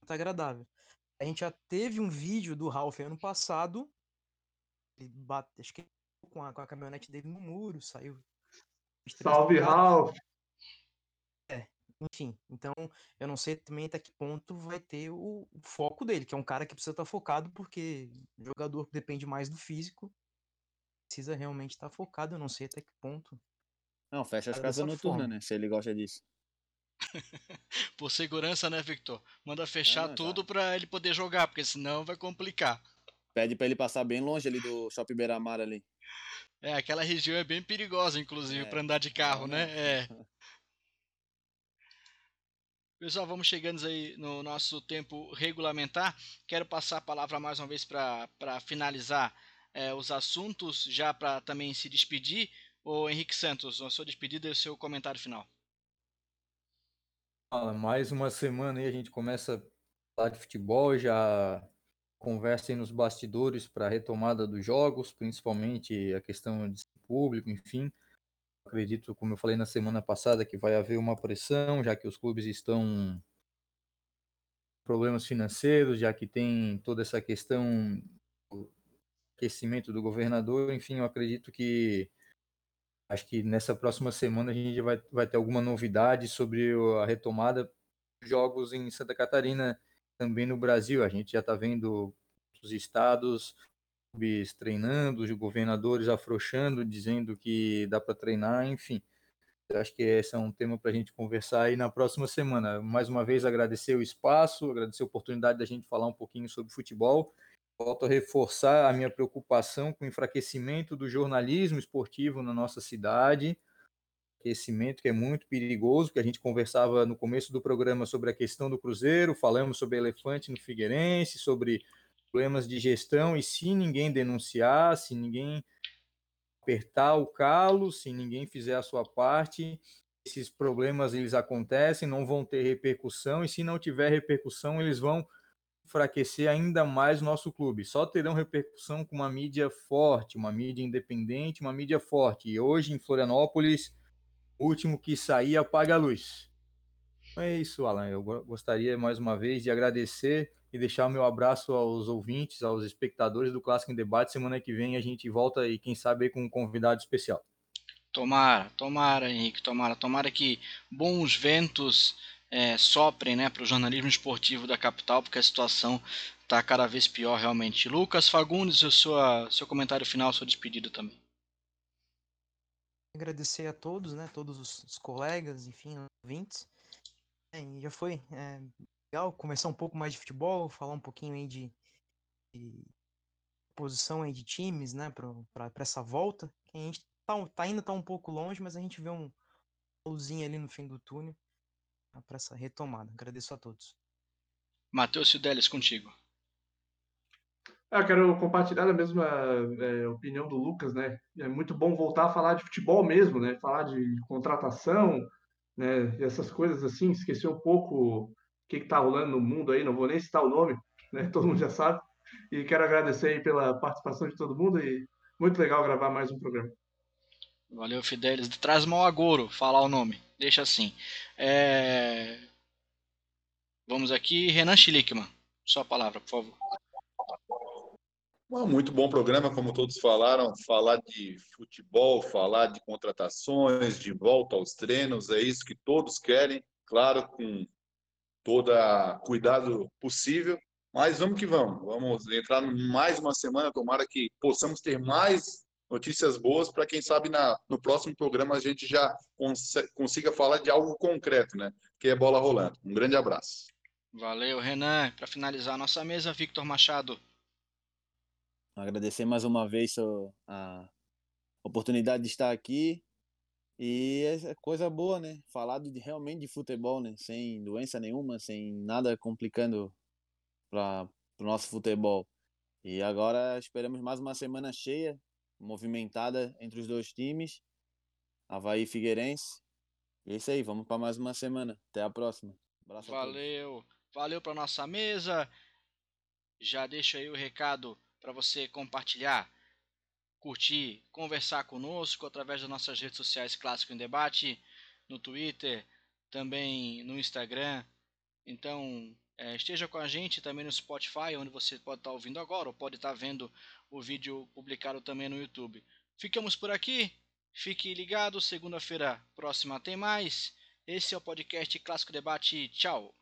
muito agradável. A gente já teve um vídeo do Ralph ano passado, ele bate, acho que com a, com a caminhonete dele no muro, saiu. Salve, Ralph! Enfim, então eu não sei também até que ponto vai ter o, o foco dele, que é um cara que precisa estar tá focado, porque o jogador depende mais do físico, precisa realmente estar tá focado, eu não sei até que ponto. Não, fecha as casas noturnas, né? Se ele gosta disso. Por segurança, né, Victor? Manda fechar tudo para ele poder jogar, porque senão vai complicar. Pede para ele passar bem longe ali do Shopping Beira-Mar ali. É, aquela região é bem perigosa, inclusive, é, para andar de carro, né? É. <laughs> Pessoal, vamos chegando aí no nosso tempo regulamentar. Quero passar a palavra mais uma vez para finalizar é, os assuntos, já para também se despedir. O Henrique Santos, a sua despedida e o seu comentário final. Mais uma semana aí a gente começa a falar de futebol, já conversa nos bastidores para a retomada dos jogos, principalmente a questão de público, enfim. Acredito, como eu falei na semana passada, que vai haver uma pressão, já que os clubes estão problemas financeiros, já que tem toda essa questão do aquecimento do governador, enfim, eu acredito que acho que nessa próxima semana a gente vai, vai ter alguma novidade sobre a retomada dos jogos em Santa Catarina, também no Brasil. A gente já está vendo os estados treinando, os governadores afrouxando, dizendo que dá para treinar, enfim. acho que esse é um tema para a gente conversar aí na próxima semana. Mais uma vez, agradecer o espaço, agradecer a oportunidade da gente falar um pouquinho sobre futebol. Volto a reforçar a minha preocupação com o enfraquecimento do jornalismo esportivo na nossa cidade. Aquecimento que é muito perigoso, que a gente conversava no começo do programa sobre a questão do Cruzeiro, falamos sobre elefante no Figueirense, sobre problemas de gestão, e se ninguém denunciar, se ninguém apertar o calo, se ninguém fizer a sua parte, esses problemas eles acontecem, não vão ter repercussão e se não tiver repercussão, eles vão enfraquecer ainda mais nosso clube. Só terão repercussão com uma mídia forte, uma mídia independente, uma mídia forte. E hoje em Florianópolis, o último que sair apaga a luz. Então é isso, Alan. Eu gostaria mais uma vez de agradecer e deixar o meu abraço aos ouvintes, aos espectadores do Clássico em Debate. Semana que vem a gente volta e quem sabe com um convidado especial. Tomara, tomara, Henrique, tomara, tomara que bons ventos é, soprem né, para o jornalismo esportivo da capital, porque a situação está cada vez pior realmente. Lucas Fagundes, o sua, seu comentário final, sua despedida também. Agradecer a todos, né, todos os, os colegas, enfim, ouvintes. É, já foi é, legal conversar um pouco mais de futebol, falar um pouquinho aí de, de posição aí de times, né, para essa volta. A gente tá, tá, ainda tá um pouco longe, mas a gente vê um luzinho ali no fim do túnel para essa retomada. Agradeço a todos. Matheus Fidelis, contigo. Eu quero compartilhar a mesma é, opinião do Lucas, né? É muito bom voltar a falar de futebol mesmo, né? Falar de contratação, né? E essas coisas assim, esquecer um pouco que está rolando no mundo aí, não vou nem citar o nome, né? <laughs> Todo mundo já sabe. E quero agradecer aí pela participação de todo mundo e muito legal gravar mais um programa. Valeu, Fidelis. Traz mal agouro falar o nome. Deixa assim. É... Vamos aqui, Renan Schlickman. Sua palavra, por favor. muito bom programa, como todos falaram, falar de futebol, falar de contratações, de volta aos treinos, é isso que todos querem, claro, com todo cuidado possível. Mas vamos que vamos. Vamos entrar mais uma semana. Tomara que possamos ter mais notícias boas para quem sabe na, no próximo programa a gente já cons consiga falar de algo concreto, né? Que é bola rolando. Um grande abraço. Valeu, Renan. Para finalizar a nossa mesa, Victor Machado. Agradecer mais uma vez a oportunidade de estar aqui e é coisa boa, né? Falar de, realmente de futebol, né? Sem doença nenhuma, sem nada complicando para o nosso futebol. E agora esperamos mais uma semana cheia, movimentada entre os dois times, Havaí e Figueirense. E é isso aí, vamos para mais uma semana. Até a próxima. Abraço Valeu, valeu para nossa mesa. Já deixo aí o recado para você compartilhar curtir, conversar conosco através das nossas redes sociais Clássico em Debate, no Twitter, também no Instagram. Então, é, esteja com a gente também no Spotify, onde você pode estar ouvindo agora, ou pode estar vendo o vídeo publicado também no YouTube. Ficamos por aqui. Fique ligado, segunda-feira próxima tem mais. Esse é o podcast Clássico Debate. Tchau.